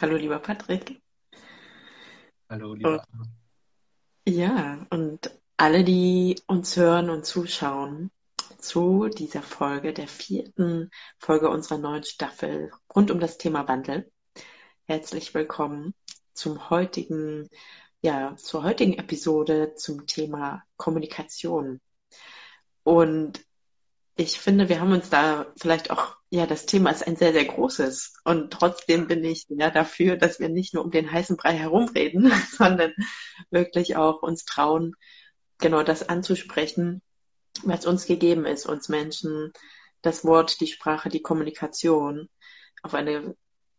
Hallo, lieber Patrick. Hallo, lieber Und, ja, und alle, die uns hören und zuschauen zu dieser Folge, der vierten Folge unserer neuen Staffel rund um das Thema Wandel. Herzlich willkommen zum heutigen, ja, zur heutigen Episode zum Thema Kommunikation. Und ich finde, wir haben uns da vielleicht auch, ja, das Thema ist ein sehr, sehr großes. Und trotzdem bin ich ja dafür, dass wir nicht nur um den heißen Brei herumreden, sondern wirklich auch uns trauen, genau das anzusprechen, was uns gegeben ist, uns Menschen, das Wort, die Sprache, die Kommunikation auf eine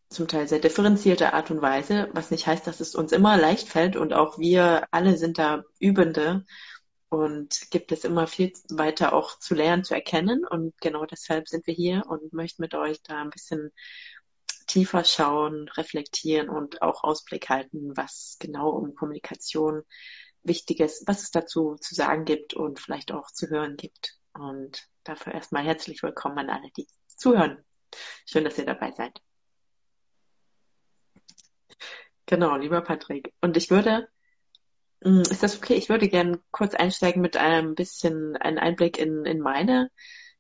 zum Teil sehr differenzierte Art und Weise, was nicht heißt, dass es uns immer leicht fällt und auch wir alle sind da Übende und gibt es immer viel weiter auch zu lernen, zu erkennen. Und genau deshalb sind wir hier und möchten mit euch da ein bisschen tiefer schauen, reflektieren und auch Ausblick halten, was genau um Kommunikation Wichtiges, was es dazu zu sagen gibt und vielleicht auch zu hören gibt. Und dafür erstmal herzlich willkommen an alle, die zuhören. Schön, dass ihr dabei seid. Genau, lieber Patrick. Und ich würde ist das okay? Ich würde gerne kurz einsteigen mit einem bisschen einen Einblick in, in meine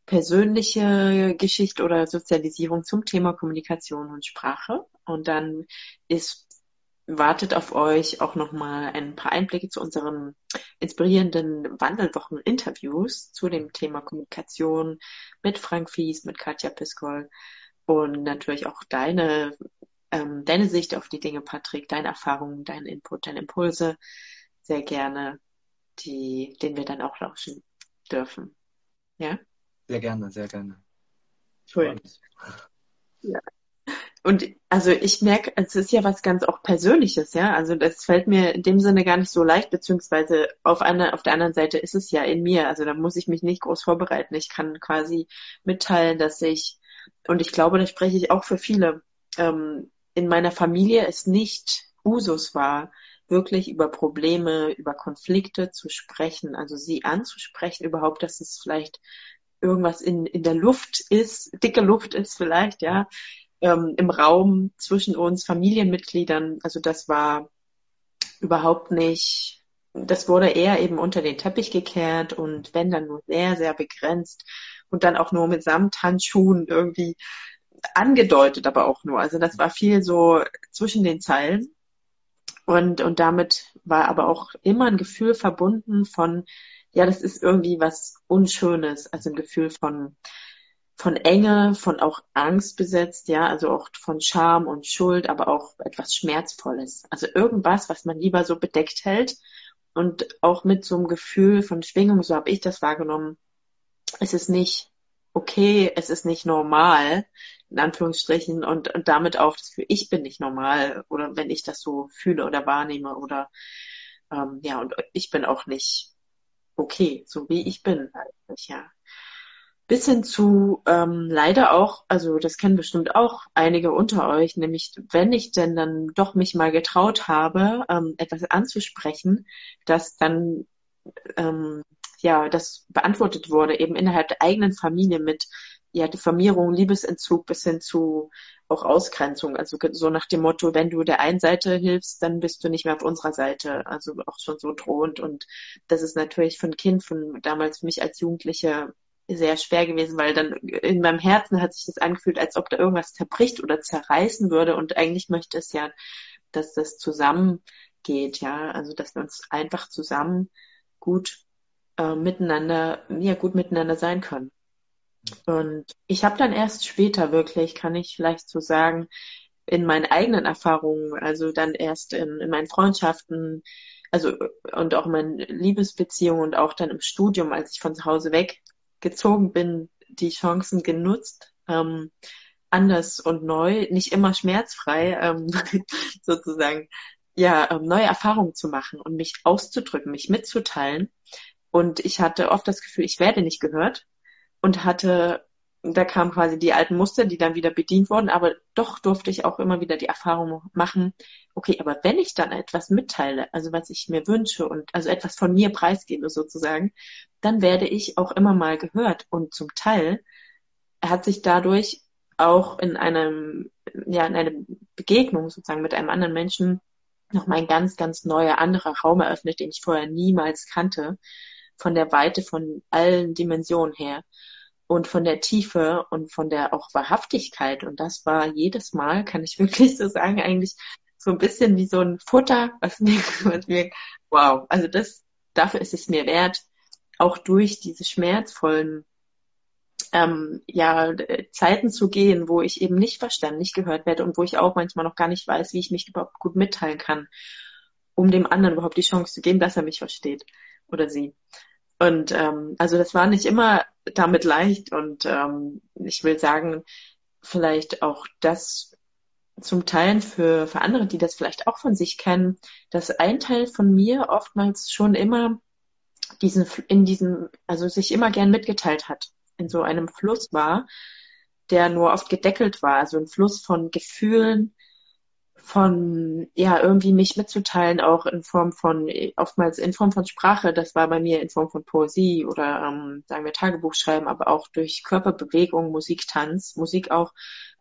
persönliche Geschichte oder Sozialisierung zum Thema Kommunikation und Sprache. Und dann ist, wartet auf euch auch nochmal ein paar Einblicke zu unseren inspirierenden Wandelwochen-Interviews zu dem Thema Kommunikation mit Frank Fies, mit Katja Piskol und natürlich auch deine, ähm, deine Sicht auf die Dinge, Patrick, deine Erfahrungen, dein Input, deine Impulse sehr gerne, die, den wir dann auch lauschen dürfen. Ja? Sehr gerne, sehr gerne. Cool. Ja. Und also ich merke, es ist ja was ganz auch Persönliches, ja. Also das fällt mir in dem Sinne gar nicht so leicht, beziehungsweise auf einer, auf der anderen Seite ist es ja in mir. Also da muss ich mich nicht groß vorbereiten. Ich kann quasi mitteilen, dass ich, und ich glaube, da spreche ich auch für viele, ähm, in meiner Familie es nicht Usus war, wirklich über Probleme, über Konflikte zu sprechen, also sie anzusprechen, überhaupt, dass es vielleicht irgendwas in, in der Luft ist, dicke Luft ist vielleicht, ja, ähm, im Raum zwischen uns Familienmitgliedern. Also das war überhaupt nicht, das wurde eher eben unter den Teppich gekehrt und wenn dann nur sehr, sehr begrenzt und dann auch nur mit Samthandschuhen irgendwie angedeutet, aber auch nur. Also das war viel so zwischen den Zeilen. Und, und damit war aber auch immer ein Gefühl verbunden von, ja, das ist irgendwie was Unschönes, also ein Gefühl von, von Enge, von auch Angst besetzt, ja, also auch von Scham und Schuld, aber auch etwas Schmerzvolles. Also irgendwas, was man lieber so bedeckt hält und auch mit so einem Gefühl von Schwingung, so habe ich das wahrgenommen, es ist nicht okay, es ist nicht normal, in Anführungsstrichen, und, und damit auch das für ich bin nicht normal oder wenn ich das so fühle oder wahrnehme oder ähm, ja, und ich bin auch nicht okay, so wie ich bin ja. Bis hin zu ähm, leider auch, also das kennen bestimmt auch einige unter euch, nämlich wenn ich denn dann doch mich mal getraut habe, ähm, etwas anzusprechen, dass dann ähm, ja das beantwortet wurde, eben innerhalb der eigenen Familie mit ja, Diffamierung, Liebesentzug bis hin zu auch Ausgrenzung. Also so nach dem Motto, wenn du der einen Seite hilfst, dann bist du nicht mehr auf unserer Seite. Also auch schon so drohend. Und das ist natürlich von Kind, von damals für mich als Jugendliche sehr schwer gewesen, weil dann in meinem Herzen hat sich das angefühlt, als ob da irgendwas zerbricht oder zerreißen würde. Und eigentlich möchte es ja, dass das zusammengeht, ja. Also dass wir uns einfach zusammen gut äh, miteinander, ja, gut miteinander sein können. Und ich habe dann erst später wirklich, kann ich vielleicht so sagen, in meinen eigenen Erfahrungen, also dann erst in, in meinen Freundschaften, also und auch in meinen Liebesbeziehungen und auch dann im Studium, als ich von zu Hause weggezogen bin, die Chancen genutzt, ähm, anders und neu, nicht immer schmerzfrei, ähm, sozusagen, ja, ähm, neue Erfahrungen zu machen und mich auszudrücken, mich mitzuteilen. Und ich hatte oft das Gefühl, ich werde nicht gehört und hatte, da kamen quasi die alten Muster, die dann wieder bedient wurden, aber doch durfte ich auch immer wieder die Erfahrung machen, okay, aber wenn ich dann etwas mitteile, also was ich mir wünsche und also etwas von mir preisgebe sozusagen, dann werde ich auch immer mal gehört. Und zum Teil hat sich dadurch auch in einem, ja, in einem Begegnung sozusagen mit einem anderen Menschen nochmal ein ganz, ganz neuer, anderer Raum eröffnet, den ich vorher niemals kannte, von der Weite, von allen Dimensionen her und von der Tiefe und von der auch Wahrhaftigkeit. Und das war jedes Mal, kann ich wirklich so sagen, eigentlich so ein bisschen wie so ein Futter, was mir, was mir, wow, also das, dafür ist es mir wert, auch durch diese schmerzvollen ähm, ja, Zeiten zu gehen, wo ich eben nicht verstanden, nicht gehört werde und wo ich auch manchmal noch gar nicht weiß, wie ich mich überhaupt gut mitteilen kann, um dem anderen überhaupt die Chance zu geben, dass er mich versteht oder sie. Und ähm, also das war nicht immer damit leicht und ähm, ich will sagen, vielleicht auch das zum Teil für, für andere, die das vielleicht auch von sich kennen, dass ein Teil von mir oftmals schon immer diesen, in diesem, also sich immer gern mitgeteilt hat, in so einem Fluss war, der nur oft gedeckelt war, also ein Fluss von Gefühlen, von ja irgendwie mich mitzuteilen, auch in Form von oftmals in Form von Sprache. Das war bei mir in Form von Poesie oder ähm, sagen wir Tagebuch schreiben, aber auch durch Körperbewegung, Musik, Tanz, Musik auch.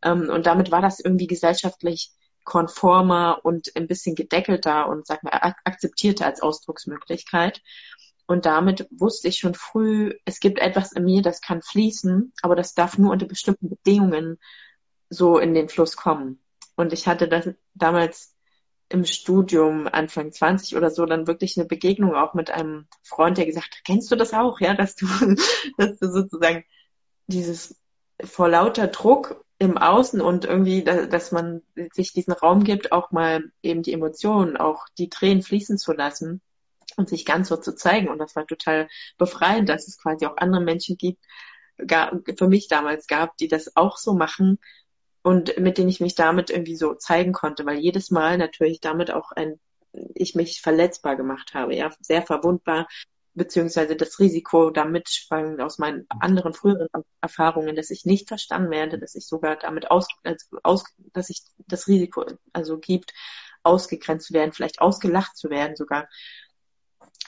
Ähm, und damit war das irgendwie gesellschaftlich konformer und ein bisschen gedeckelter und sag mal akzeptierter als Ausdrucksmöglichkeit. Und damit wusste ich schon früh, es gibt etwas in mir, das kann fließen, aber das darf nur unter bestimmten Bedingungen so in den Fluss kommen. Und ich hatte das damals im Studium Anfang 20 oder so dann wirklich eine Begegnung auch mit einem Freund, der gesagt hat, kennst du das auch, ja, dass du, dass du sozusagen dieses vor lauter Druck im Außen und irgendwie, dass man sich diesen Raum gibt, auch mal eben die Emotionen, auch die Tränen fließen zu lassen und sich ganz so zu zeigen. Und das war total befreiend, dass es quasi auch andere Menschen gibt, für mich damals gab, die das auch so machen und mit denen ich mich damit irgendwie so zeigen konnte, weil jedes Mal natürlich damit auch ein, ich mich verletzbar gemacht habe, ja, sehr verwundbar, beziehungsweise das Risiko damit schwang aus meinen anderen früheren Erfahrungen, dass ich nicht verstanden werde, dass ich sogar damit aus, also aus dass ich das Risiko also gibt, ausgegrenzt zu werden, vielleicht ausgelacht zu werden sogar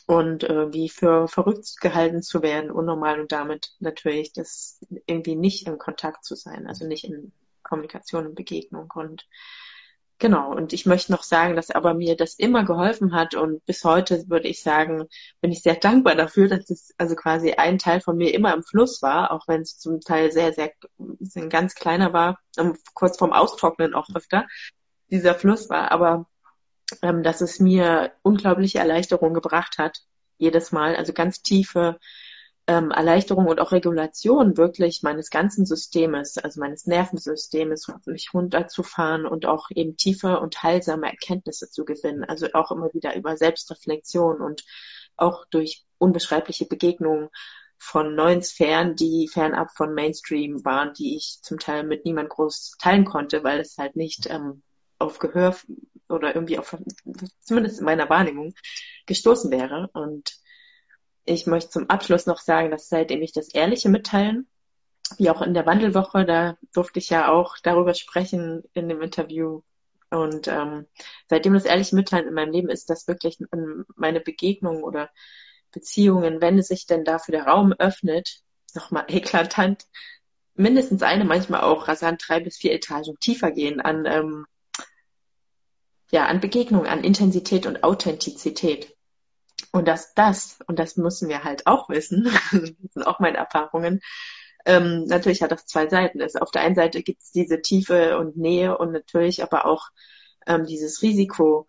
und äh, wie für verrückt gehalten zu werden, unnormal und damit natürlich das irgendwie nicht im Kontakt zu sein, also nicht in Kommunikation und Begegnung. Und genau, und ich möchte noch sagen, dass aber mir das immer geholfen hat und bis heute würde ich sagen, bin ich sehr dankbar dafür, dass es also quasi ein Teil von mir immer im Fluss war, auch wenn es zum Teil sehr, sehr, sehr ganz kleiner war, kurz vorm Austrocknen auch öfter dieser Fluss war, aber ähm, dass es mir unglaubliche Erleichterung gebracht hat, jedes Mal, also ganz tiefe ähm, Erleichterung und auch Regulation wirklich meines ganzen Systems, also meines Nervensystems, mich runterzufahren und auch eben tiefe und heilsame Erkenntnisse zu gewinnen. Also auch immer wieder über Selbstreflexion und auch durch unbeschreibliche Begegnungen von neuen Sphären, die fernab von Mainstream waren, die ich zum Teil mit niemand groß teilen konnte, weil es halt nicht ähm, auf Gehör oder irgendwie auf, zumindest in meiner Wahrnehmung, gestoßen wäre. Und ich möchte zum Abschluss noch sagen, dass seitdem ich das ehrliche Mitteilen, wie auch in der Wandelwoche, da durfte ich ja auch darüber sprechen in dem Interview. Und ähm, seitdem das ehrliche Mitteilen in meinem Leben ist, dass wirklich meine Begegnungen oder Beziehungen, wenn es sich denn dafür der Raum öffnet, nochmal eklatant, mindestens eine, manchmal auch rasant drei bis vier Etagen tiefer gehen an, ähm, ja, an Begegnungen, an Intensität und Authentizität. Und dass das, und das müssen wir halt auch wissen, das sind auch meine Erfahrungen, ähm, natürlich hat das zwei Seiten. Es, auf der einen Seite gibt es diese Tiefe und Nähe und natürlich aber auch ähm, dieses Risiko,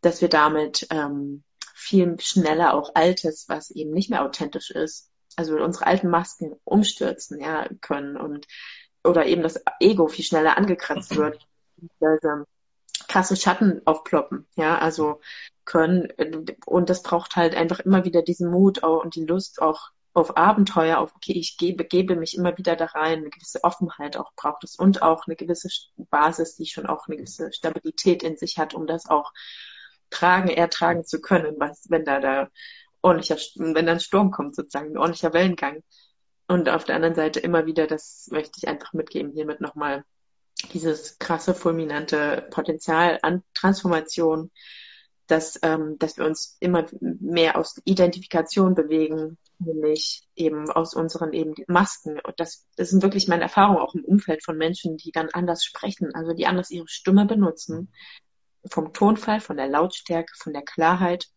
dass wir damit ähm, viel schneller auch Altes, was eben nicht mehr authentisch ist, also unsere alten Masken umstürzen ja, können und oder eben das Ego viel schneller angekratzt wird. Also, krasse Schatten aufploppen, ja, also können. Und das braucht halt einfach immer wieder diesen Mut und die Lust auch auf Abenteuer, auf, okay, ich gebe, gebe mich immer wieder da rein, eine gewisse Offenheit auch braucht es und auch eine gewisse Basis, die schon auch eine gewisse Stabilität in sich hat, um das auch tragen, ertragen zu können, was, wenn da da ordentlicher, wenn da ein Sturm kommt sozusagen, ein ordentlicher Wellengang. Und auf der anderen Seite immer wieder, das möchte ich einfach mitgeben, hiermit nochmal dieses krasse, fulminante Potenzial an Transformation, dass, ähm, dass wir uns immer mehr aus Identifikation bewegen, nämlich eben aus unseren eben Masken. Und das, das sind wirklich meine Erfahrungen auch im Umfeld von Menschen, die dann anders sprechen, also die anders ihre Stimme benutzen. Vom Tonfall, von der Lautstärke, von der Klarheit,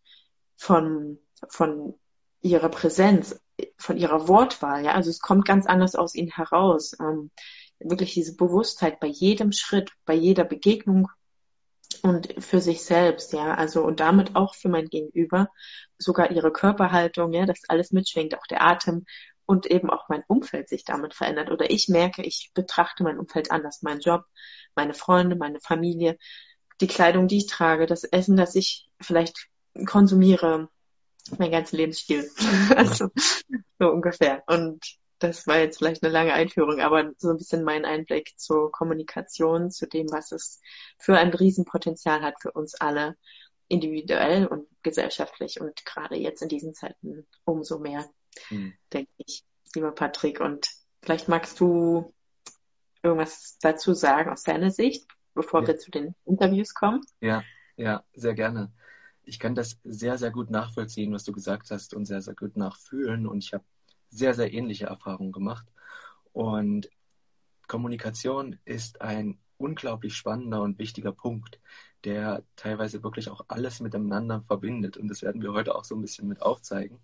von, von ihrer Präsenz, von ihrer Wortwahl. Ja, also es kommt ganz anders aus ihnen heraus. Ähm, wirklich diese Bewusstheit bei jedem Schritt, bei jeder Begegnung und für sich selbst, ja, also und damit auch für mein Gegenüber, sogar ihre Körperhaltung, ja, das alles mitschwingt, auch der Atem und eben auch mein Umfeld sich damit verändert. Oder ich merke, ich betrachte mein Umfeld anders, meinen Job, meine Freunde, meine Familie, die Kleidung, die ich trage, das Essen, das ich vielleicht konsumiere, mein ganzer Lebensstil. also so ungefähr. Und das war jetzt vielleicht eine lange Einführung, aber so ein bisschen mein Einblick zur Kommunikation, zu dem, was es für ein Riesenpotenzial hat für uns alle, individuell und gesellschaftlich und gerade jetzt in diesen Zeiten umso mehr, hm. denke ich, lieber Patrick. Und vielleicht magst du irgendwas dazu sagen aus deiner Sicht, bevor ja. wir zu den Interviews kommen? Ja, ja, sehr gerne. Ich kann das sehr, sehr gut nachvollziehen, was du gesagt hast und sehr, sehr gut nachfühlen. Und ich habe sehr, sehr ähnliche Erfahrungen gemacht. Und Kommunikation ist ein unglaublich spannender und wichtiger Punkt, der teilweise wirklich auch alles miteinander verbindet. Und das werden wir heute auch so ein bisschen mit aufzeigen.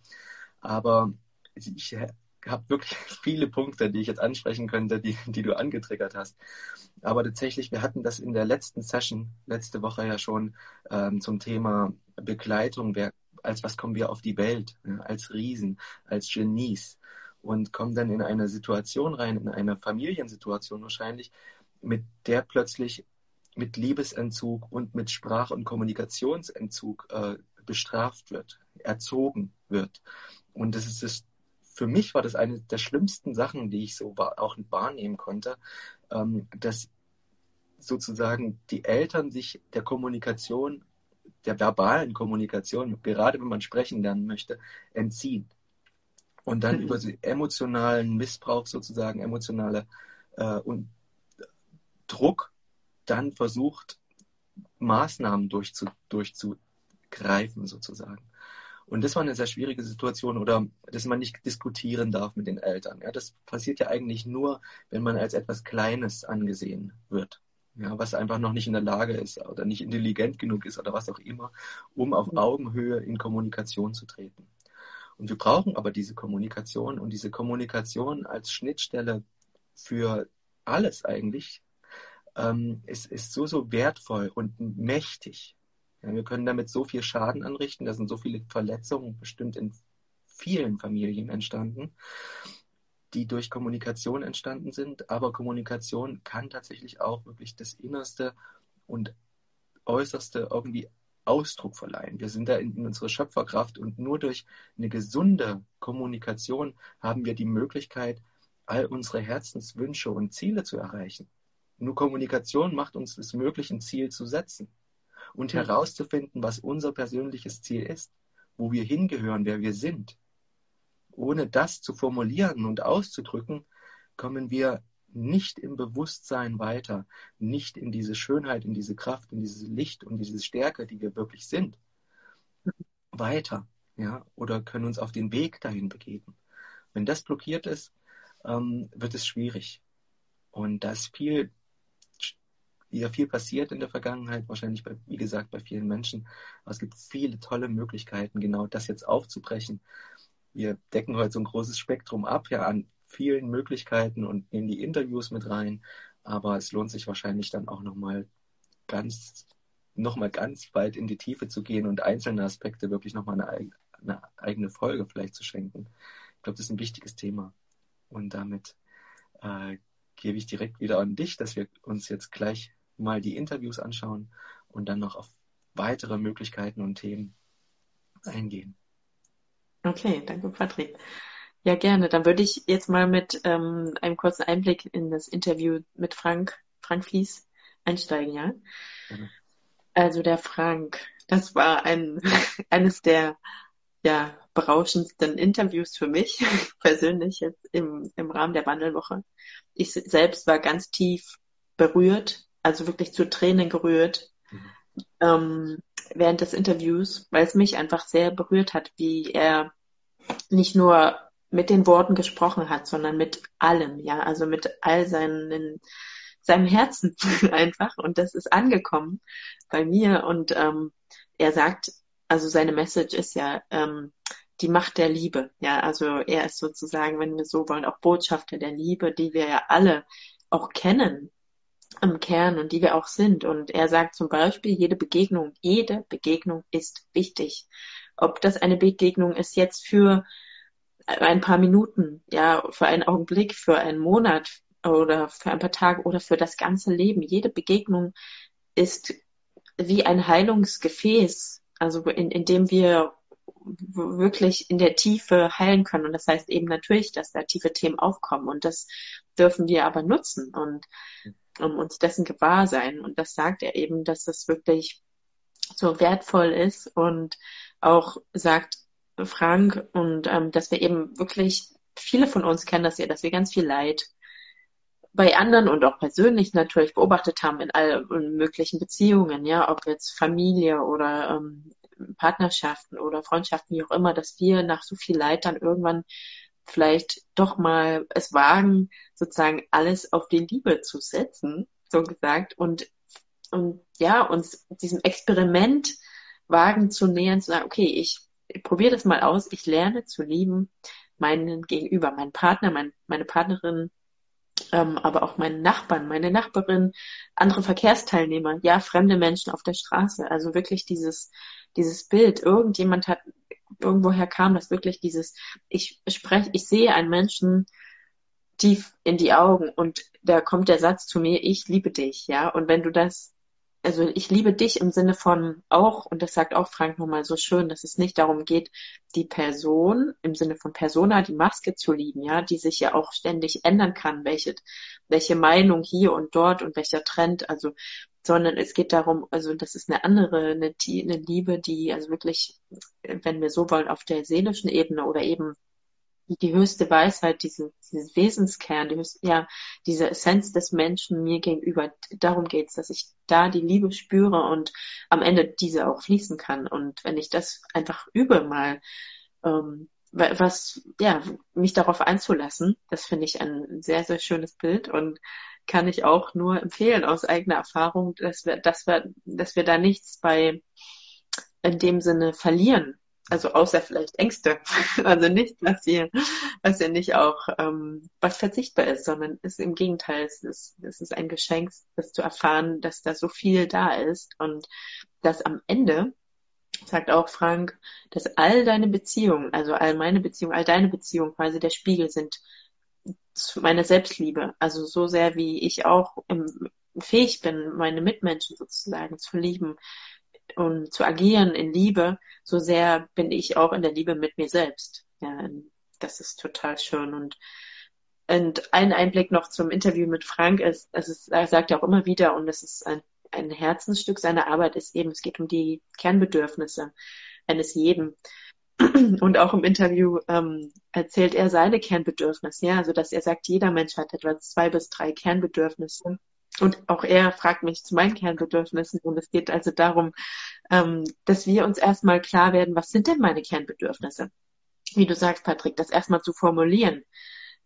Aber ich habe wirklich viele Punkte, die ich jetzt ansprechen könnte, die, die du angetriggert hast. Aber tatsächlich, wir hatten das in der letzten Session, letzte Woche ja schon ähm, zum Thema Begleitung. Wer, als was kommen wir auf die Welt? Ja, als Riesen, als Genies und kommen dann in eine Situation rein, in eine Familiensituation wahrscheinlich, mit der plötzlich mit Liebesentzug und mit Sprach- und Kommunikationsentzug äh, bestraft wird, erzogen wird. Und das ist das, für mich war das eine der schlimmsten Sachen, die ich so auch wahrnehmen konnte, ähm, dass sozusagen die Eltern sich der Kommunikation, der verbalen Kommunikation, gerade wenn man sprechen lernen möchte, entziehen und dann mhm. über emotionalen Missbrauch sozusagen, emotionale äh, und Druck dann versucht, Maßnahmen durchzu, durchzugreifen sozusagen. Und das war eine sehr schwierige Situation oder dass man nicht diskutieren darf mit den Eltern. Ja, das passiert ja eigentlich nur, wenn man als etwas Kleines angesehen wird. Ja, was einfach noch nicht in der Lage ist oder nicht intelligent genug ist oder was auch immer, um auf mhm. Augenhöhe in Kommunikation zu treten. Und wir brauchen aber diese Kommunikation und diese Kommunikation als Schnittstelle für alles eigentlich ähm, ist, ist so, so wertvoll und mächtig. Ja, wir können damit so viel Schaden anrichten. Da sind so viele Verletzungen bestimmt in vielen Familien entstanden, die durch Kommunikation entstanden sind. Aber Kommunikation kann tatsächlich auch wirklich das Innerste und Äußerste irgendwie Ausdruck verleihen. Wir sind da in, in unserer Schöpferkraft und nur durch eine gesunde Kommunikation haben wir die Möglichkeit, all unsere Herzenswünsche und Ziele zu erreichen. Nur Kommunikation macht uns es möglich, ein Ziel zu setzen und mhm. herauszufinden, was unser persönliches Ziel ist, wo wir hingehören, wer wir sind. Ohne das zu formulieren und auszudrücken, kommen wir nicht im Bewusstsein weiter, nicht in diese Schönheit, in diese Kraft, in dieses Licht und diese Stärke, die wir wirklich sind, weiter, ja, oder können uns auf den Weg dahin begeben. Wenn das blockiert ist, ähm, wird es schwierig. Und da ist viel, wieder viel passiert in der Vergangenheit, wahrscheinlich, bei, wie gesagt, bei vielen Menschen. Aber es gibt viele tolle Möglichkeiten, genau das jetzt aufzubrechen. Wir decken heute so ein großes Spektrum ab, ja, an vielen Möglichkeiten und nehmen die Interviews mit rein. Aber es lohnt sich wahrscheinlich dann auch nochmal ganz, noch mal ganz weit in die Tiefe zu gehen und einzelne Aspekte wirklich nochmal eine, eine eigene Folge vielleicht zu schenken. Ich glaube, das ist ein wichtiges Thema. Und damit äh, gebe ich direkt wieder an dich, dass wir uns jetzt gleich mal die Interviews anschauen und dann noch auf weitere Möglichkeiten und Themen eingehen. Okay, danke Patrick. Ja, gerne. Dann würde ich jetzt mal mit ähm, einem kurzen Einblick in das Interview mit Frank, Frank Fließ einsteigen, ja? Mhm. Also der Frank, das war ein, eines der ja, berauschendsten Interviews für mich persönlich jetzt im, im Rahmen der Wandelwoche. Ich selbst war ganz tief berührt, also wirklich zu Tränen gerührt. Mhm. Ähm, während des Interviews, weil es mich einfach sehr berührt hat, wie er nicht nur mit den Worten gesprochen hat, sondern mit allem, ja, also mit all seinen seinem Herzen einfach. Und das ist angekommen bei mir. Und ähm, er sagt, also seine Message ist ja ähm, die Macht der Liebe, ja, also er ist sozusagen, wenn wir so wollen, auch Botschafter der Liebe, die wir ja alle auch kennen im Kern und die wir auch sind und er sagt zum Beispiel, jede Begegnung, jede Begegnung ist wichtig. Ob das eine Begegnung ist jetzt für ein paar Minuten, ja, für einen Augenblick, für einen Monat oder für ein paar Tage oder für das ganze Leben. Jede Begegnung ist wie ein Heilungsgefäß, also in, in dem wir wirklich in der Tiefe heilen können. Und das heißt eben natürlich, dass da tiefe Themen aufkommen. Und das dürfen wir aber nutzen und um uns dessen gewahr sein. Und das sagt er eben, dass das wirklich so wertvoll ist und auch sagt, Frank, und ähm, dass wir eben wirklich, viele von uns kennen das ja, dass wir ganz viel Leid bei anderen und auch persönlich natürlich beobachtet haben in allen möglichen Beziehungen, ja, ob jetzt Familie oder ähm, Partnerschaften oder Freundschaften, wie auch immer, dass wir nach so viel Leid dann irgendwann vielleicht doch mal es wagen, sozusagen alles auf die Liebe zu setzen, so gesagt, und, und ja, uns diesem Experiment wagen zu nähern, zu sagen, okay, ich ich probiere das mal aus. Ich lerne zu lieben meinen Gegenüber, meinen Partner, mein, meine Partnerin, ähm, aber auch meinen Nachbarn, meine Nachbarin, andere Verkehrsteilnehmer, ja, fremde Menschen auf der Straße. Also wirklich dieses, dieses Bild. Irgendjemand hat, irgendwoher kam das wirklich dieses, ich spreche, ich sehe einen Menschen tief in die Augen und da kommt der Satz zu mir, ich liebe dich, ja. Und wenn du das also ich liebe dich im Sinne von auch, und das sagt auch Frank nochmal so schön, dass es nicht darum geht, die Person im Sinne von Persona, die Maske zu lieben, ja, die sich ja auch ständig ändern kann, welche, welche Meinung hier und dort und welcher Trend, also, sondern es geht darum, also das ist eine andere, eine, eine Liebe, die also wirklich, wenn wir so wollen, auf der seelischen Ebene oder eben die höchste Weisheit, diese, dieses Wesenskern, die höchste, ja, diese Essenz des Menschen mir gegenüber, darum geht's, dass ich da die Liebe spüre und am Ende diese auch fließen kann. Und wenn ich das einfach übe mal, ähm, was, ja, mich darauf einzulassen, das finde ich ein sehr, sehr schönes Bild und kann ich auch nur empfehlen aus eigener Erfahrung, dass wir, dass wir, dass wir da nichts bei in dem Sinne verlieren, also außer vielleicht Ängste. Also nicht, was hier, was ja nicht auch ähm, was verzichtbar ist, sondern ist im Gegenteil, es ist, es ist ein Geschenk, das zu erfahren, dass da so viel da ist und dass am Ende, sagt auch Frank, dass all deine Beziehungen, also all meine Beziehungen, all deine Beziehungen quasi der Spiegel sind zu meiner Selbstliebe. Also so sehr wie ich auch im, fähig bin, meine Mitmenschen sozusagen zu lieben, und zu agieren in Liebe, so sehr bin ich auch in der Liebe mit mir selbst. Ja, das ist total schön und und ein Einblick noch zum Interview mit Frank ist, es ist, er sagt ja auch immer wieder, und es ist ein, ein Herzensstück seiner Arbeit, ist eben, es geht um die Kernbedürfnisse eines jeden. Und auch im Interview ähm, erzählt er seine Kernbedürfnisse, ja, also dass er sagt, jeder Mensch hat etwa zwei bis drei Kernbedürfnisse. Und auch er fragt mich zu meinen Kernbedürfnissen. Und es geht also darum, ähm, dass wir uns erstmal klar werden, was sind denn meine Kernbedürfnisse? Wie du sagst, Patrick, das erstmal zu formulieren.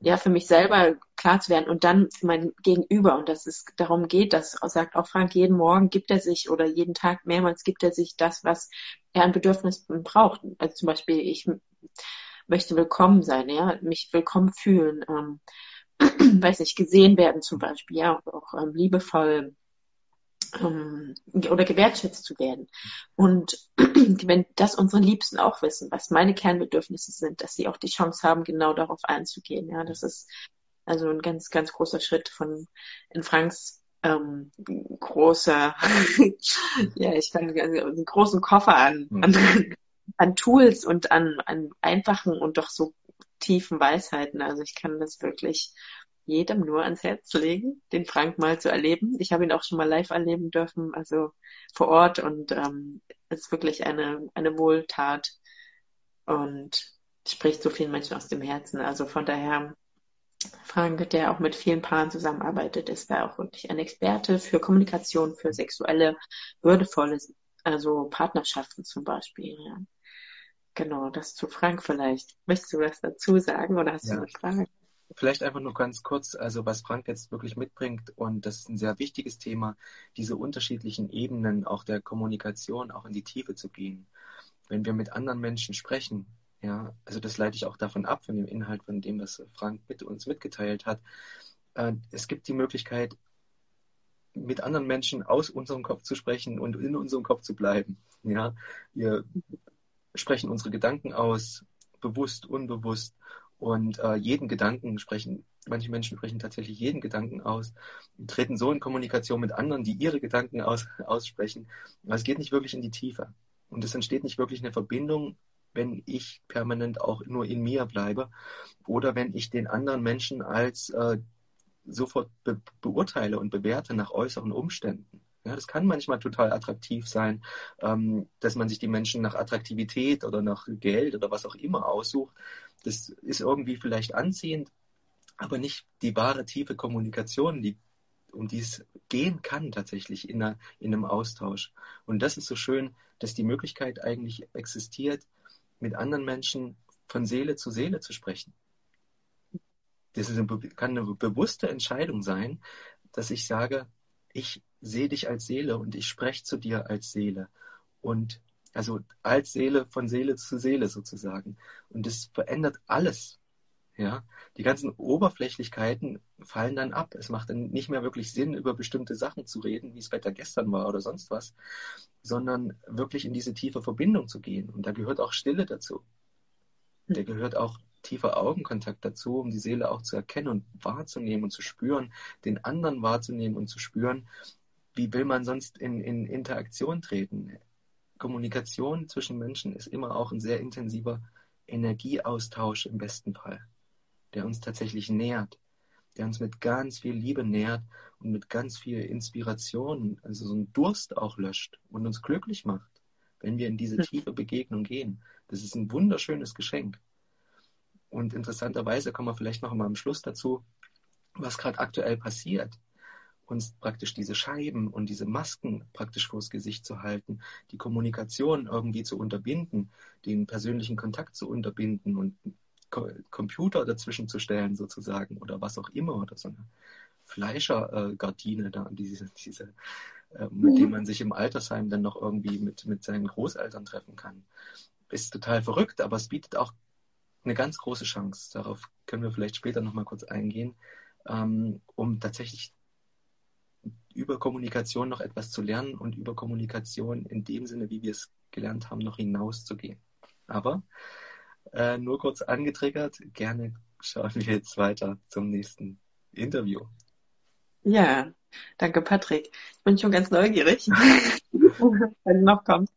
Ja, für mich selber klar zu werden und dann für mein Gegenüber. Und dass es darum geht, das sagt auch Frank, jeden Morgen gibt er sich oder jeden Tag mehrmals gibt er sich das, was er an Bedürfnissen braucht. Also zum Beispiel, ich möchte willkommen sein, ja, mich willkommen fühlen. Weiß nicht, gesehen werden zum Beispiel, ja, auch ähm, liebevoll ähm, oder gewertschätzt zu werden. Und wenn das unsere Liebsten auch wissen, was meine Kernbedürfnisse sind, dass sie auch die Chance haben, genau darauf einzugehen. Ja, das ist also ein ganz, ganz großer Schritt von in Franks ähm, großer, ja, ich fange einen großen Koffer an, an, mhm. an Tools und an, an einfachen und doch so tiefen Weisheiten. Also ich kann das wirklich jedem nur ans Herz legen, den Frank mal zu erleben. Ich habe ihn auch schon mal live erleben dürfen, also vor Ort und ähm, es ist wirklich eine, eine Wohltat und spricht so vielen Menschen aus dem Herzen. Also von daher, Frank, der auch mit vielen Paaren zusammenarbeitet, ist da auch wirklich ein Experte für Kommunikation, für sexuelle, würdevolle also Partnerschaften zum Beispiel, ja. Genau, das zu Frank vielleicht. Möchtest du was dazu sagen oder hast ja. du eine Frage? Vielleicht einfach nur ganz kurz, also was Frank jetzt wirklich mitbringt, und das ist ein sehr wichtiges Thema, diese unterschiedlichen Ebenen auch der Kommunikation auch in die Tiefe zu gehen. Wenn wir mit anderen Menschen sprechen, ja, also das leite ich auch davon ab, von dem Inhalt, von dem, was Frank mit uns mitgeteilt hat. Äh, es gibt die Möglichkeit, mit anderen Menschen aus unserem Kopf zu sprechen und in unserem Kopf zu bleiben. Ja, wir sprechen unsere Gedanken aus, bewusst, unbewusst und äh, jeden Gedanken sprechen, manche Menschen sprechen tatsächlich jeden Gedanken aus, treten so in Kommunikation mit anderen, die ihre Gedanken aus, aussprechen. Aber es geht nicht wirklich in die Tiefe. Und es entsteht nicht wirklich eine Verbindung, wenn ich permanent auch nur in mir bleibe oder wenn ich den anderen Menschen als äh, sofort be beurteile und bewerte nach äußeren Umständen. Ja, das kann manchmal total attraktiv sein, ähm, dass man sich die Menschen nach Attraktivität oder nach Geld oder was auch immer aussucht. Das ist irgendwie vielleicht anziehend, aber nicht die wahre tiefe Kommunikation, die, um die es gehen kann tatsächlich in, einer, in einem Austausch. Und das ist so schön, dass die Möglichkeit eigentlich existiert, mit anderen Menschen von Seele zu Seele zu sprechen. Das eine, kann eine bewusste Entscheidung sein, dass ich sage, ich sehe dich als Seele und ich spreche zu dir als Seele. Und also als Seele von Seele zu Seele sozusagen. Und das verändert alles. Ja, die ganzen Oberflächlichkeiten fallen dann ab. Es macht dann nicht mehr wirklich Sinn, über bestimmte Sachen zu reden, wie es Wetter gestern war oder sonst was, sondern wirklich in diese tiefe Verbindung zu gehen. Und da gehört auch Stille dazu. Da gehört auch tiefer Augenkontakt dazu, um die Seele auch zu erkennen und wahrzunehmen und zu spüren, den anderen wahrzunehmen und zu spüren, wie will man sonst in, in Interaktion treten? Kommunikation zwischen Menschen ist immer auch ein sehr intensiver Energieaustausch im besten Fall, der uns tatsächlich nährt, der uns mit ganz viel Liebe nährt und mit ganz viel Inspiration, also so ein Durst auch löscht und uns glücklich macht, wenn wir in diese hm. tiefe Begegnung gehen. Das ist ein wunderschönes Geschenk. Und interessanterweise kommen wir vielleicht noch mal am Schluss dazu, was gerade aktuell passiert uns praktisch diese Scheiben und diese Masken praktisch vors Gesicht zu halten, die Kommunikation irgendwie zu unterbinden, den persönlichen Kontakt zu unterbinden und Computer dazwischen zu stellen sozusagen oder was auch immer oder so eine Fleischergardine da, diese, diese äh, mit dem man sich im Altersheim dann noch irgendwie mit, mit seinen Großeltern treffen kann. Ist total verrückt, aber es bietet auch eine ganz große Chance. Darauf können wir vielleicht später nochmal kurz eingehen, ähm, um tatsächlich über Kommunikation noch etwas zu lernen und über Kommunikation in dem Sinne, wie wir es gelernt haben, noch hinauszugehen. Aber äh, nur kurz angetriggert, gerne schauen wir jetzt weiter zum nächsten Interview. Ja, danke Patrick. Ich bin schon ganz neugierig, was noch kommt.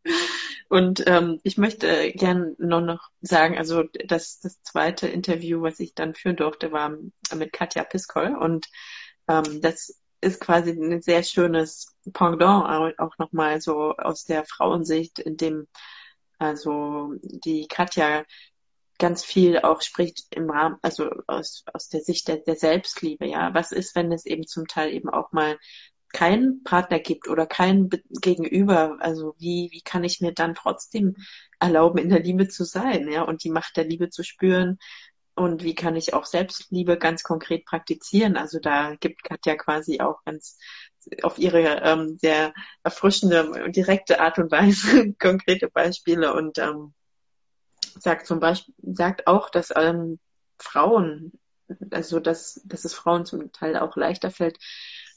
Und ähm, ich möchte gerne nur noch sagen, also das, das zweite Interview, was ich dann führen durfte, war mit Katja Piskol und ähm, das ist quasi ein sehr schönes Pendant auch nochmal so aus der Frauensicht, in dem also die Katja ganz viel auch spricht im Rahmen, also aus, aus der Sicht der, der Selbstliebe, ja. Was ist, wenn es eben zum Teil eben auch mal keinen Partner gibt oder kein Gegenüber, also wie, wie kann ich mir dann trotzdem erlauben, in der Liebe zu sein, ja, und die Macht der Liebe zu spüren, und wie kann ich auch Selbstliebe ganz konkret praktizieren? Also da gibt Katja quasi auch ganz auf ihre ähm, sehr erfrischende und direkte Art und Weise konkrete Beispiele. Und ähm, sagt zum Beispiel, sagt auch, dass ähm, Frauen, also dass, dass es Frauen zum Teil auch leichter fällt,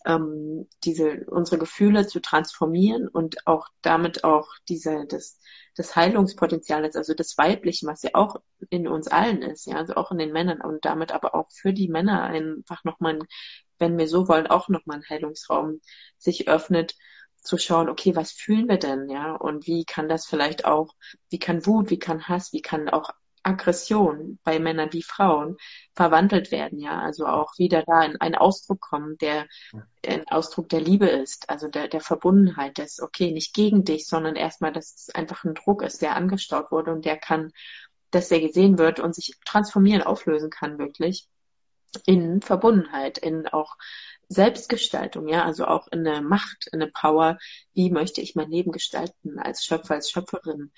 ähm, diese unsere Gefühle zu transformieren und auch damit auch diese das das Heilungspotenzial ist, also das Weibliche, was ja auch in uns allen ist, ja, also auch in den Männern und damit aber auch für die Männer einfach nochmal, wenn wir so wollen, auch nochmal ein Heilungsraum sich öffnet, zu schauen, okay, was fühlen wir denn, ja, und wie kann das vielleicht auch, wie kann Wut, wie kann Hass, wie kann auch Aggression bei Männern wie Frauen verwandelt werden, ja, also auch wieder da in einen Ausdruck kommen, der ein Ausdruck der Liebe ist, also der, der Verbundenheit, das okay, nicht gegen dich, sondern erstmal, dass es einfach ein Druck ist, der angestaut wurde und der kann, dass der gesehen wird und sich transformieren, auflösen kann wirklich in Verbundenheit, in auch Selbstgestaltung, ja, also auch in der Macht, in der Power, wie möchte ich mein Leben gestalten als Schöpfer, als Schöpferin.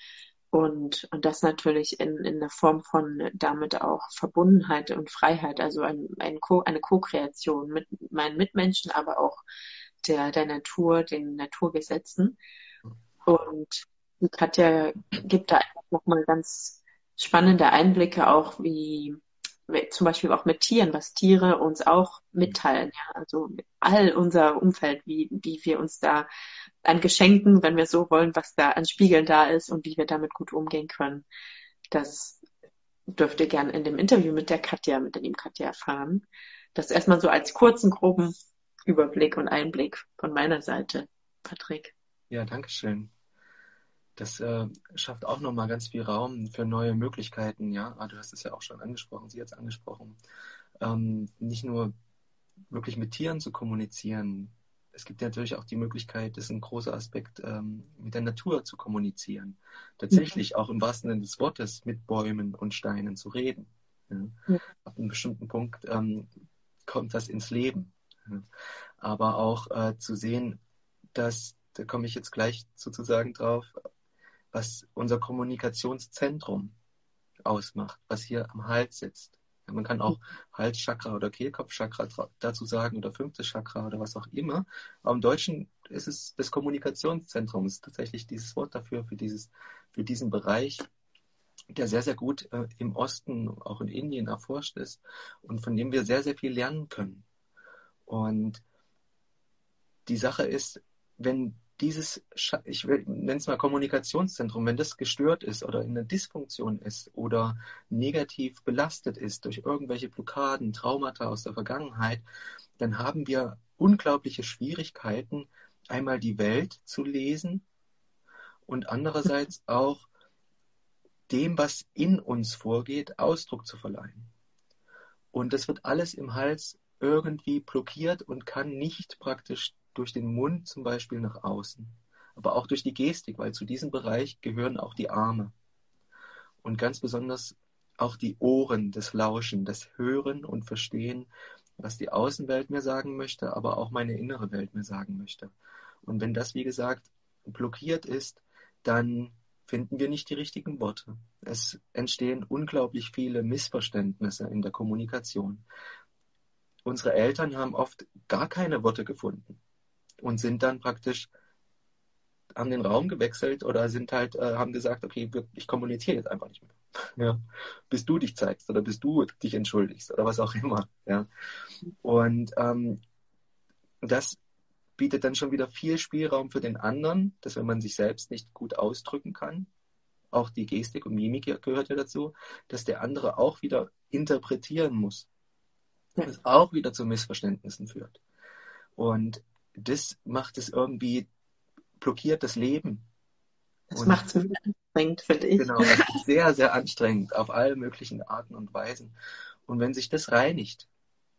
Und, und das natürlich in, in der Form von damit auch Verbundenheit und Freiheit, also ein, ein Co, eine Co-Kreation mit meinen Mitmenschen, aber auch der, der Natur, den Naturgesetzen. Und Katja gibt da nochmal ganz spannende Einblicke auch, wie zum Beispiel auch mit Tieren, was Tiere uns auch mitteilen, ja, also all unser Umfeld, wie, wie wir uns da an Geschenken, wenn wir so wollen, was da an Spiegeln da ist und wie wir damit gut umgehen können. Das dürft ihr gerne in dem Interview mit der Katja, mit der lieben Katja erfahren. Das erstmal so als kurzen, groben Überblick und Einblick von meiner Seite, Patrick. Ja, danke schön. Das äh, schafft auch nochmal ganz viel Raum für neue Möglichkeiten, ja. Ah, du hast es ja auch schon angesprochen, sie hat es angesprochen. Ähm, nicht nur wirklich mit Tieren zu kommunizieren. Es gibt natürlich auch die Möglichkeit, das ist ein großer Aspekt, ähm, mit der Natur zu kommunizieren. Tatsächlich mhm. auch im wahrsten Sinne des Wortes mit Bäumen und Steinen zu reden. Ja. Mhm. Ab einem bestimmten Punkt ähm, kommt das ins Leben. Ja. Aber auch äh, zu sehen, dass, da komme ich jetzt gleich sozusagen drauf, was unser Kommunikationszentrum ausmacht, was hier am Hals sitzt. Man kann auch Halschakra oder Kehlkopfchakra dazu sagen oder fünftes Chakra oder was auch immer. Aber im Deutschen ist es das Kommunikationszentrum, ist tatsächlich dieses Wort dafür, für, dieses, für diesen Bereich, der sehr, sehr gut äh, im Osten, auch in Indien erforscht ist und von dem wir sehr, sehr viel lernen können. Und die Sache ist, wenn dieses, ich nenne es mal Kommunikationszentrum, wenn das gestört ist oder in einer Dysfunktion ist oder negativ belastet ist durch irgendwelche Blockaden, Traumata aus der Vergangenheit, dann haben wir unglaubliche Schwierigkeiten, einmal die Welt zu lesen und andererseits auch dem, was in uns vorgeht, Ausdruck zu verleihen. Und das wird alles im Hals irgendwie blockiert und kann nicht praktisch durch den Mund zum Beispiel nach außen, aber auch durch die Gestik, weil zu diesem Bereich gehören auch die Arme. Und ganz besonders auch die Ohren, das Lauschen, das Hören und Verstehen, was die Außenwelt mir sagen möchte, aber auch meine innere Welt mir sagen möchte. Und wenn das, wie gesagt, blockiert ist, dann finden wir nicht die richtigen Worte. Es entstehen unglaublich viele Missverständnisse in der Kommunikation. Unsere Eltern haben oft gar keine Worte gefunden und sind dann praktisch haben den Raum gewechselt oder sind halt, äh, haben gesagt, okay, ich kommuniziere jetzt einfach nicht mehr. Ja. Bis du dich zeigst oder bis du dich entschuldigst oder was auch immer. Ja. Und ähm, das bietet dann schon wieder viel Spielraum für den anderen, dass wenn man sich selbst nicht gut ausdrücken kann, auch die Gestik und Mimik gehört ja dazu, dass der andere auch wieder interpretieren muss. Was auch wieder zu Missverständnissen führt. Und das macht es irgendwie, blockiert das Leben. Das macht es anstrengend, finde ich. Genau, sehr, sehr anstrengend auf alle möglichen Arten und Weisen. Und wenn sich das reinigt,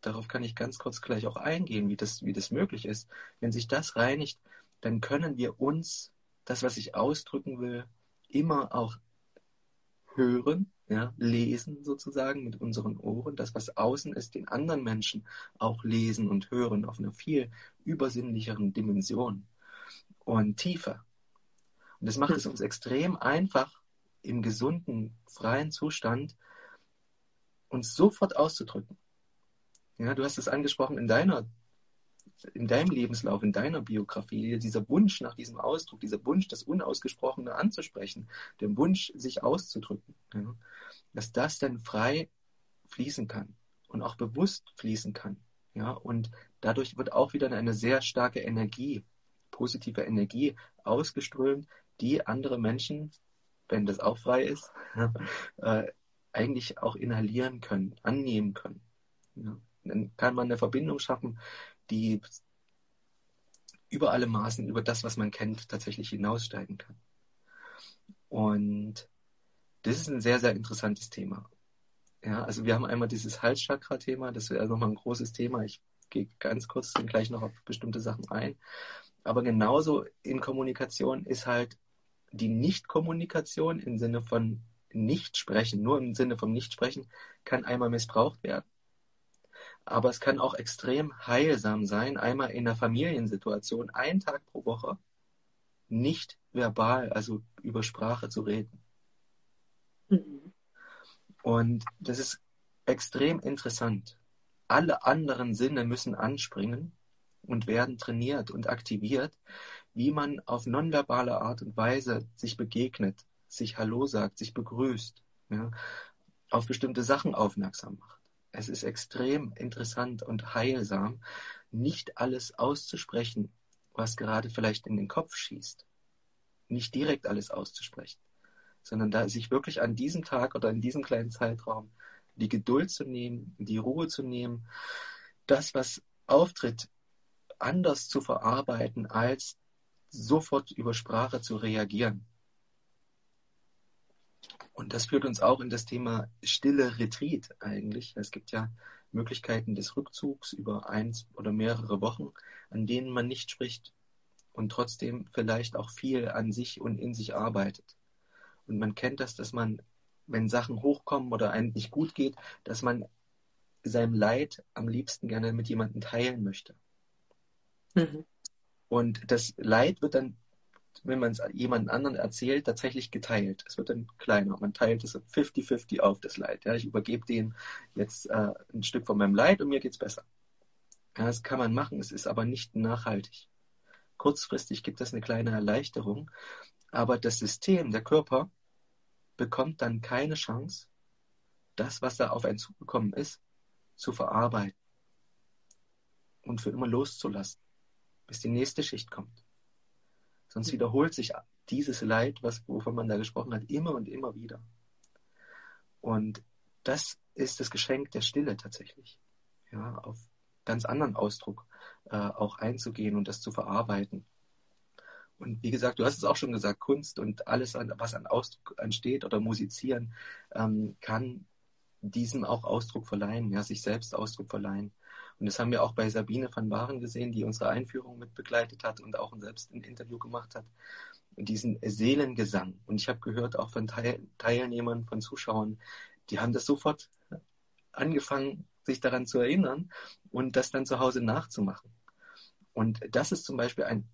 darauf kann ich ganz kurz gleich auch eingehen, wie das, wie das möglich ist. Wenn sich das reinigt, dann können wir uns, das, was ich ausdrücken will, immer auch hören ja, lesen sozusagen mit unseren Ohren, das, was außen ist, den anderen Menschen auch lesen und hören auf einer viel übersinnlicheren Dimension und tiefer. Und das macht es uns extrem einfach, im gesunden, freien Zustand uns sofort auszudrücken. Ja, du hast es angesprochen in deiner in deinem Lebenslauf, in deiner Biografie, dieser Wunsch nach diesem Ausdruck, dieser Wunsch, das Unausgesprochene anzusprechen, der Wunsch, sich auszudrücken, ja, dass das dann frei fließen kann und auch bewusst fließen kann. Ja, und dadurch wird auch wieder eine sehr starke Energie, positive Energie ausgeströmt, die andere Menschen, wenn das auch frei ist, äh, eigentlich auch inhalieren können, annehmen können. Ja. Dann kann man eine Verbindung schaffen die über alle Maßen, über das, was man kennt, tatsächlich hinaussteigen kann. Und das ist ein sehr, sehr interessantes Thema. Ja, also wir haben einmal dieses Halschakra-Thema, das wäre nochmal ein großes Thema. Ich gehe ganz kurz dann gleich noch auf bestimmte Sachen ein. Aber genauso in Kommunikation ist halt die Nichtkommunikation im Sinne von nicht sprechen, nur im Sinne von nicht sprechen, kann einmal missbraucht werden. Aber es kann auch extrem heilsam sein, einmal in einer Familiensituation, einen Tag pro Woche, nicht verbal, also über Sprache zu reden. Mhm. Und das ist extrem interessant. Alle anderen Sinne müssen anspringen und werden trainiert und aktiviert, wie man auf nonverbale Art und Weise sich begegnet, sich Hallo sagt, sich begrüßt, ja, auf bestimmte Sachen aufmerksam macht. Es ist extrem interessant und heilsam, nicht alles auszusprechen, was gerade vielleicht in den Kopf schießt. Nicht direkt alles auszusprechen, sondern da sich wirklich an diesem Tag oder in diesem kleinen Zeitraum die Geduld zu nehmen, die Ruhe zu nehmen, das, was auftritt, anders zu verarbeiten, als sofort über Sprache zu reagieren. Und das führt uns auch in das Thema stille Retreat eigentlich. Es gibt ja Möglichkeiten des Rückzugs über eins oder mehrere Wochen, an denen man nicht spricht und trotzdem vielleicht auch viel an sich und in sich arbeitet. Und man kennt das, dass man, wenn Sachen hochkommen oder einem nicht gut geht, dass man seinem Leid am liebsten gerne mit jemandem teilen möchte. Mhm. Und das Leid wird dann wenn man es jemand anderen erzählt, tatsächlich geteilt. Es wird dann kleiner. Man teilt es 50-50 auf, das Leid. Ja, ich übergebe denen jetzt äh, ein Stück von meinem Leid und mir geht es besser. Ja, das kann man machen, es ist aber nicht nachhaltig. Kurzfristig gibt es eine kleine Erleichterung, aber das System, der Körper, bekommt dann keine Chance, das, was da auf einen zugekommen ist, zu verarbeiten und für immer loszulassen, bis die nächste Schicht kommt. Sonst wiederholt sich dieses Leid, was, wovon man da gesprochen hat, immer und immer wieder. Und das ist das Geschenk der Stille tatsächlich. Ja, auf ganz anderen Ausdruck äh, auch einzugehen und das zu verarbeiten. Und wie gesagt, du hast es auch schon gesagt, Kunst und alles, was an Ausdruck entsteht oder Musizieren, ähm, kann diesem auch Ausdruck verleihen, ja, sich selbst Ausdruck verleihen. Und das haben wir auch bei Sabine van Baren gesehen, die unsere Einführung mit begleitet hat und auch selbst ein Interview gemacht hat. Diesen Seelengesang. Und ich habe gehört auch von Teil Teilnehmern, von Zuschauern, die haben das sofort angefangen, sich daran zu erinnern und das dann zu Hause nachzumachen. Und das ist zum Beispiel ein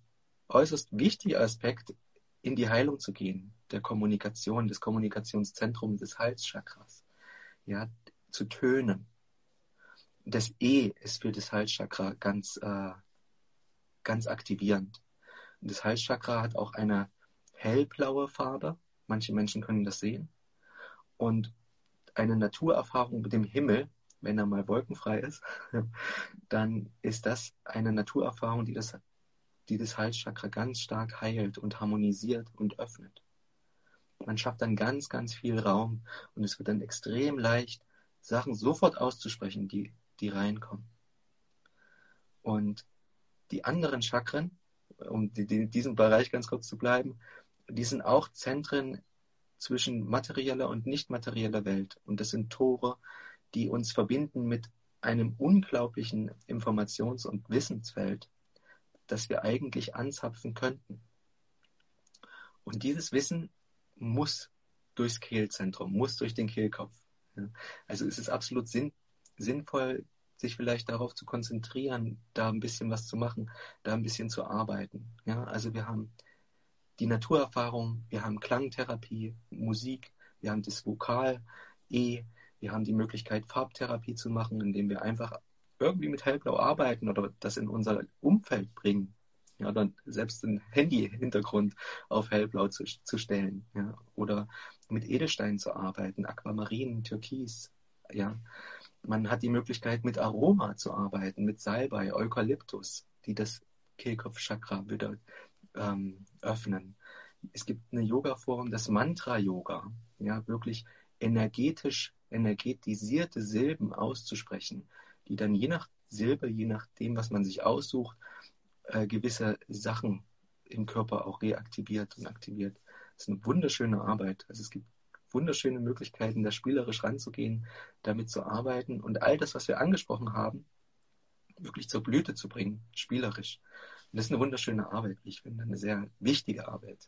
äußerst wichtiger Aspekt, in die Heilung zu gehen, der Kommunikation, des Kommunikationszentrums des Halschakras. Ja, zu tönen das E ist für das Halschakra ganz, äh, ganz aktivierend. Und das Halschakra hat auch eine hellblaue Farbe. Manche Menschen können das sehen. Und eine Naturerfahrung mit dem Himmel, wenn er mal wolkenfrei ist, dann ist das eine Naturerfahrung, die das, die das Halschakra ganz stark heilt und harmonisiert und öffnet. Man schafft dann ganz, ganz viel Raum und es wird dann extrem leicht, Sachen sofort auszusprechen, die die reinkommen. Und die anderen Chakren, um in diesem Bereich ganz kurz zu bleiben, die sind auch Zentren zwischen materieller und nicht materieller Welt. Und das sind Tore, die uns verbinden mit einem unglaublichen Informations- und Wissensfeld, das wir eigentlich anzapfen könnten. Und dieses Wissen muss durchs Kehlzentrum, muss durch den Kehlkopf. Also es ist absolut sinn, sinnvoll, sich vielleicht darauf zu konzentrieren, da ein bisschen was zu machen, da ein bisschen zu arbeiten. Ja, also wir haben die Naturerfahrung, wir haben Klangtherapie, Musik, wir haben das Vokal E, wir haben die Möglichkeit, Farbtherapie zu machen, indem wir einfach irgendwie mit Hellblau arbeiten oder das in unser Umfeld bringen. Ja, dann selbst ein Handy-Hintergrund auf Hellblau zu, zu stellen. Ja, oder mit Edelsteinen zu arbeiten, Aquamarin, Türkis. Ja, man hat die Möglichkeit, mit Aroma zu arbeiten, mit Salbei, Eukalyptus, die das Kehlkopfchakra wieder ähm, öffnen. Es gibt eine Yoga-Form, das Mantra-Yoga, ja, wirklich energetisch, energetisierte Silben auszusprechen, die dann je nach Silbe, je nachdem, was man sich aussucht, äh, gewisse Sachen im Körper auch reaktiviert und aktiviert. Das ist eine wunderschöne Arbeit. Also es gibt wunderschöne Möglichkeiten, da spielerisch ranzugehen, damit zu arbeiten und all das, was wir angesprochen haben, wirklich zur Blüte zu bringen, spielerisch. Und das ist eine wunderschöne Arbeit, wie ich finde, eine sehr wichtige Arbeit.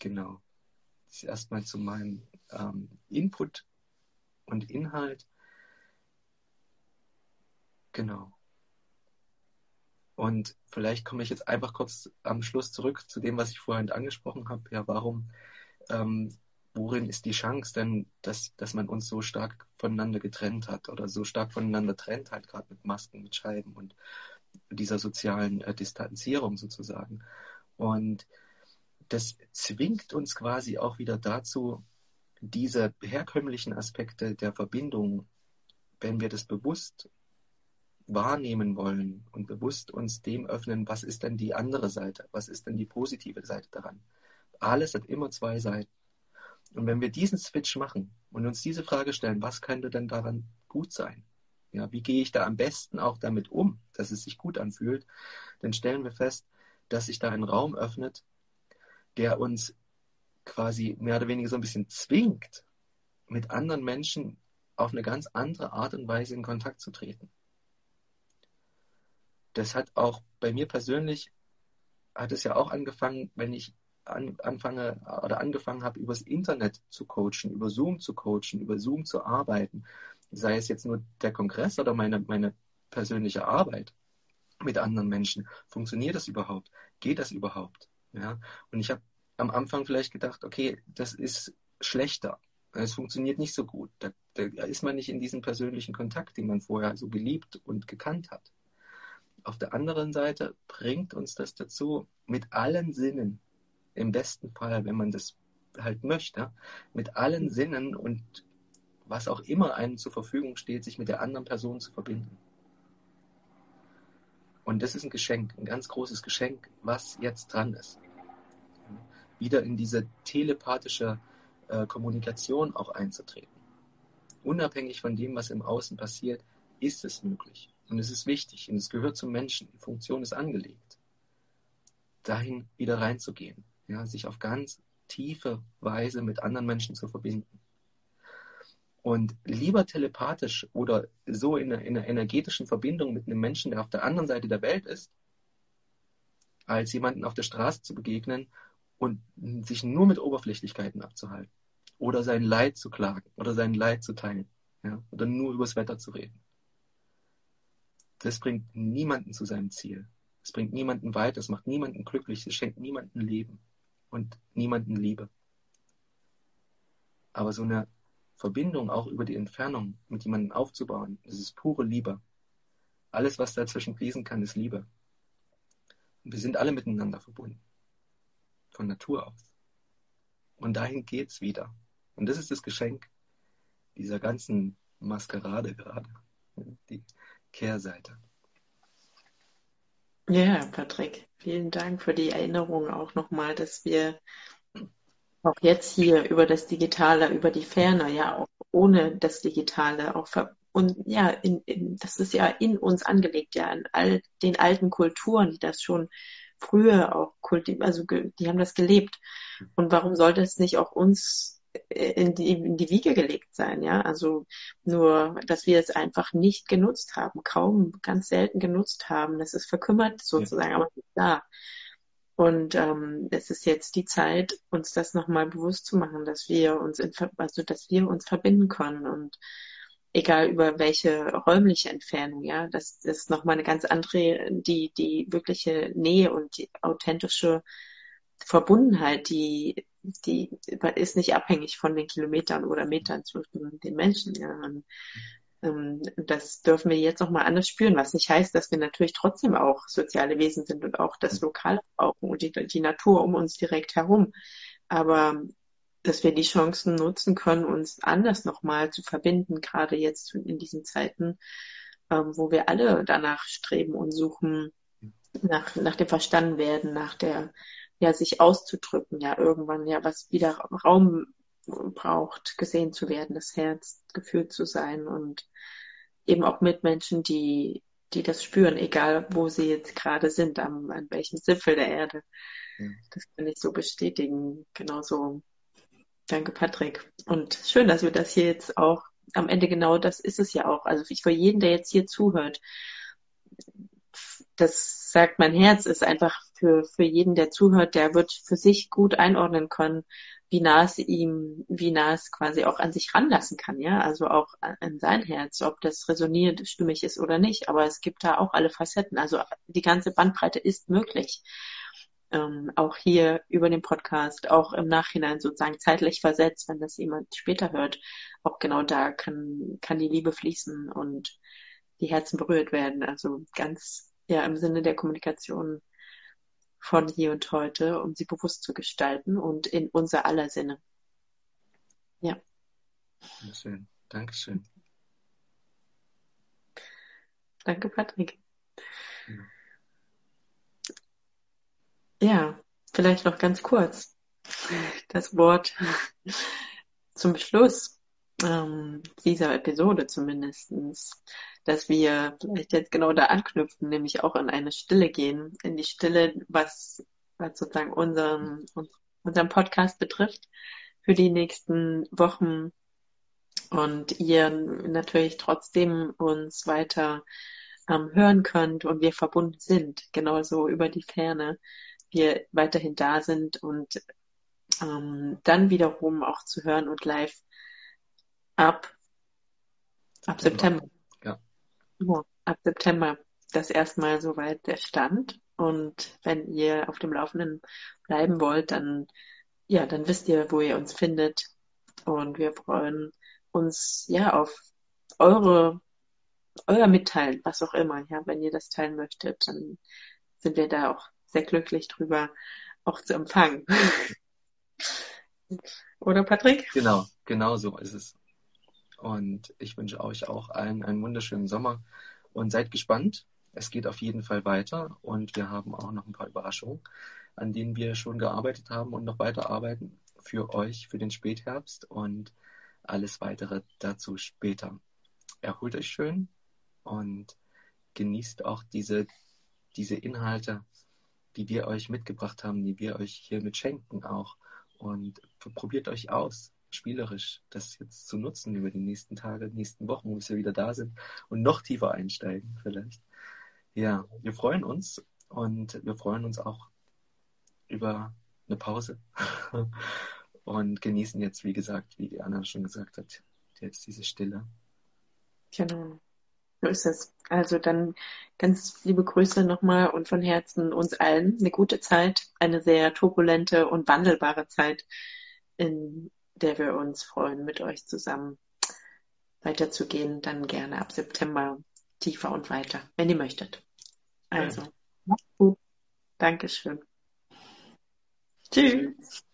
Genau. Das ist erstmal zu meinem ähm, Input und Inhalt. Genau. Und vielleicht komme ich jetzt einfach kurz am Schluss zurück zu dem, was ich vorhin angesprochen habe. Ja, warum, ähm, worin ist die Chance denn, dass, dass man uns so stark voneinander getrennt hat oder so stark voneinander trennt, halt gerade mit Masken, mit Scheiben und dieser sozialen äh, Distanzierung sozusagen. Und das zwingt uns quasi auch wieder dazu, diese herkömmlichen Aspekte der Verbindung, wenn wir das bewusst wahrnehmen wollen und bewusst uns dem öffnen, was ist denn die andere Seite, was ist denn die positive Seite daran. Alles hat immer zwei Seiten. Und wenn wir diesen Switch machen und uns diese Frage stellen, was könnte denn daran gut sein? Ja, wie gehe ich da am besten auch damit um, dass es sich gut anfühlt? Dann stellen wir fest, dass sich da ein Raum öffnet, der uns quasi mehr oder weniger so ein bisschen zwingt, mit anderen Menschen auf eine ganz andere Art und Weise in Kontakt zu treten. Das hat auch bei mir persönlich, hat es ja auch angefangen, wenn ich an, anfange oder angefangen habe, übers Internet zu coachen, über Zoom zu coachen, über Zoom zu arbeiten, sei es jetzt nur der Kongress oder meine, meine persönliche Arbeit mit anderen Menschen. Funktioniert das überhaupt? Geht das überhaupt? Ja? Und ich habe am Anfang vielleicht gedacht, okay, das ist schlechter. Es funktioniert nicht so gut. Da, da ist man nicht in diesem persönlichen Kontakt, den man vorher so geliebt und gekannt hat. Auf der anderen Seite bringt uns das dazu, mit allen Sinnen, im besten Fall, wenn man das halt möchte, mit allen Sinnen und was auch immer einem zur Verfügung steht, sich mit der anderen Person zu verbinden. Und das ist ein Geschenk, ein ganz großes Geschenk, was jetzt dran ist. Wieder in diese telepathische äh, Kommunikation auch einzutreten. Unabhängig von dem, was im Außen passiert, ist es möglich. Und es ist wichtig und es gehört zum Menschen. Die Funktion ist angelegt. Dahin wieder reinzugehen. Ja, sich auf ganz tiefe Weise mit anderen Menschen zu verbinden. Und lieber telepathisch oder so in einer, in einer, energetischen Verbindung mit einem Menschen, der auf der anderen Seite der Welt ist, als jemanden auf der Straße zu begegnen und sich nur mit Oberflächlichkeiten abzuhalten. Oder sein Leid zu klagen oder sein Leid zu teilen. Ja, oder nur übers Wetter zu reden. Das bringt niemanden zu seinem Ziel. Es bringt niemanden weiter, es macht niemanden glücklich, es schenkt niemanden Leben und niemanden Liebe. Aber so eine Verbindung auch über die Entfernung mit jemandem aufzubauen, das ist pure Liebe. Alles, was dazwischen fließen kann, ist Liebe. Und wir sind alle miteinander verbunden. Von Natur aus. Und dahin geht's wieder. Und das ist das Geschenk dieser ganzen Maskerade gerade. Die Kehrseite. Ja, Patrick, vielen Dank für die Erinnerung auch nochmal, dass wir auch jetzt hier über das Digitale, über die Ferne, ja auch ohne das Digitale, auch und ja, in, in, das ist ja in uns angelegt, ja, in all den alten Kulturen, die das schon früher auch kultiviert, also die haben das gelebt. Und warum sollte es nicht auch uns in die, in die Wiege gelegt sein, ja. Also nur, dass wir es einfach nicht genutzt haben, kaum ganz selten genutzt haben. Das ist verkümmert sozusagen, ja. aber nicht da. Und ähm, es ist jetzt die Zeit, uns das nochmal bewusst zu machen, dass wir uns in, also dass wir uns verbinden können und egal über welche räumliche Entfernung, ja, das, ist nochmal eine ganz andere, die, die wirkliche Nähe und die authentische Verbundenheit, die, die ist nicht abhängig von den Kilometern oder Metern zwischen den Menschen. Ja. Und, ähm, das dürfen wir jetzt noch mal anders spüren, was nicht heißt, dass wir natürlich trotzdem auch soziale Wesen sind und auch das Lokale brauchen und die, die Natur um uns direkt herum. Aber dass wir die Chancen nutzen können, uns anders nochmal zu verbinden, gerade jetzt in diesen Zeiten, ähm, wo wir alle danach streben und suchen, nach, nach dem Verstanden nach der ja, sich auszudrücken, ja, irgendwann, ja, was wieder Raum braucht, gesehen zu werden, das Herz gefühlt zu sein und eben auch mit Menschen, die, die das spüren, egal wo sie jetzt gerade sind, am, an welchem Zipfel der Erde. Ja. Das kann ich so bestätigen. Genauso. Danke, Patrick. Und schön, dass wir das hier jetzt auch am Ende genau das ist es ja auch. Also für jeden, der jetzt hier zuhört, das sagt mein Herz, ist einfach für, für jeden, der zuhört, der wird für sich gut einordnen können, wie nah es ihm, wie nah es quasi auch an sich ranlassen kann, ja, also auch an sein Herz, ob das resoniert, stimmig ist oder nicht, aber es gibt da auch alle Facetten, also die ganze Bandbreite ist möglich. Ähm, auch hier über den Podcast, auch im Nachhinein sozusagen zeitlich versetzt, wenn das jemand später hört, auch genau da kann, kann die Liebe fließen und die Herzen berührt werden. Also ganz ja im Sinne der Kommunikation von hier und heute, um sie bewusst zu gestalten und in unser aller Sinne. Ja. Schön. Dankeschön. Danke, Patrick. Ja. ja, vielleicht noch ganz kurz das Wort zum Schluss ähm, dieser Episode zumindestens dass wir vielleicht jetzt genau da anknüpfen, nämlich auch in eine Stille gehen, in die Stille, was, was sozusagen unseren, unseren Podcast betrifft für die nächsten Wochen und ihr natürlich trotzdem uns weiter ähm, hören könnt und wir verbunden sind, genauso über die Ferne, wir weiterhin da sind und ähm, dann wiederum auch zu hören und live ab, ab September. Ab September das erstmal soweit der Stand. Und wenn ihr auf dem Laufenden bleiben wollt, dann, ja, dann wisst ihr, wo ihr uns findet. Und wir freuen uns, ja, auf eure, euer Mitteilen, was auch immer. Ja, wenn ihr das teilen möchtet, dann sind wir da auch sehr glücklich drüber, auch zu empfangen. Oder Patrick? Genau, genau so ist es. Und ich wünsche euch auch allen einen wunderschönen Sommer und seid gespannt. Es geht auf jeden Fall weiter und wir haben auch noch ein paar Überraschungen, an denen wir schon gearbeitet haben und noch weiter arbeiten für euch für den Spätherbst und alles weitere dazu später. Erholt euch schön und genießt auch diese, diese Inhalte, die wir euch mitgebracht haben, die wir euch hiermit schenken auch. Und probiert euch aus spielerisch das jetzt zu nutzen über die nächsten Tage, nächsten Wochen, bis wir wieder da sind und noch tiefer einsteigen vielleicht. Ja, wir freuen uns und wir freuen uns auch über eine Pause und genießen jetzt, wie gesagt, wie die Anna schon gesagt hat, jetzt diese Stille. Genau. So ist es. Also dann ganz liebe Grüße nochmal und von Herzen uns allen eine gute Zeit, eine sehr turbulente und wandelbare Zeit in der wir uns freuen, mit euch zusammen weiterzugehen, dann gerne ab September tiefer und weiter, wenn ihr möchtet. Also, macht's gut. Dankeschön. Tschüss.